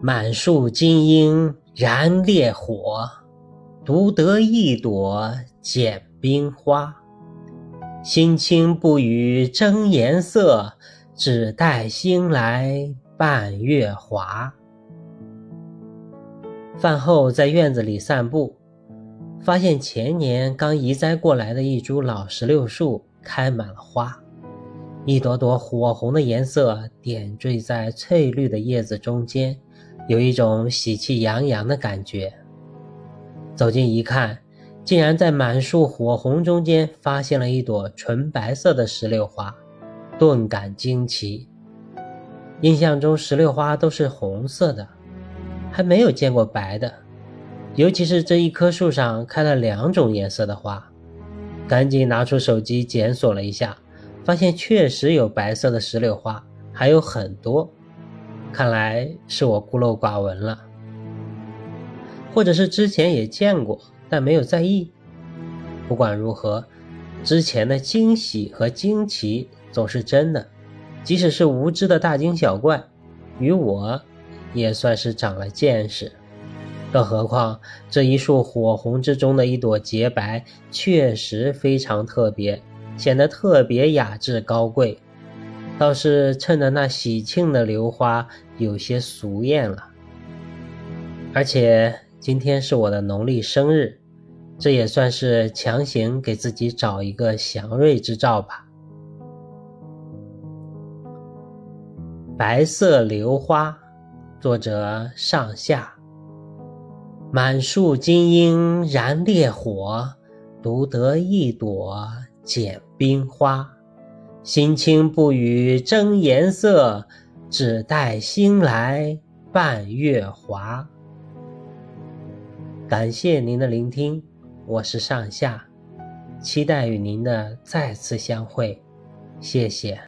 满树金樱燃烈火，独得一朵剪冰花。心清不语争颜色，只待新来伴月华。饭后在院子里散步，发现前年刚移栽过来的一株老石榴树开满了花，一朵朵火红的颜色点缀在翠绿的叶子中间，有一种喜气洋洋的感觉。走近一看，竟然在满树火红中间发现了一朵纯白色的石榴花，顿感惊奇。印象中石榴花都是红色的。还没有见过白的，尤其是这一棵树上开了两种颜色的花，赶紧拿出手机检索了一下，发现确实有白色的石榴花，还有很多。看来是我孤陋寡闻了，或者是之前也见过，但没有在意。不管如何，之前的惊喜和惊奇总是真的，即使是无知的大惊小怪，与我。也算是长了见识，更何况这一束火红之中的一朵洁白，确实非常特别，显得特别雅致高贵。倒是趁着那喜庆的榴花有些俗艳了。而且今天是我的农历生日，这也算是强行给自己找一个祥瑞之兆吧。白色榴花。作者上下，满树金樱燃烈火，独得一朵剪冰花。心清不语争颜色，只待新来伴月华。感谢您的聆听，我是上下，期待与您的再次相会，谢谢。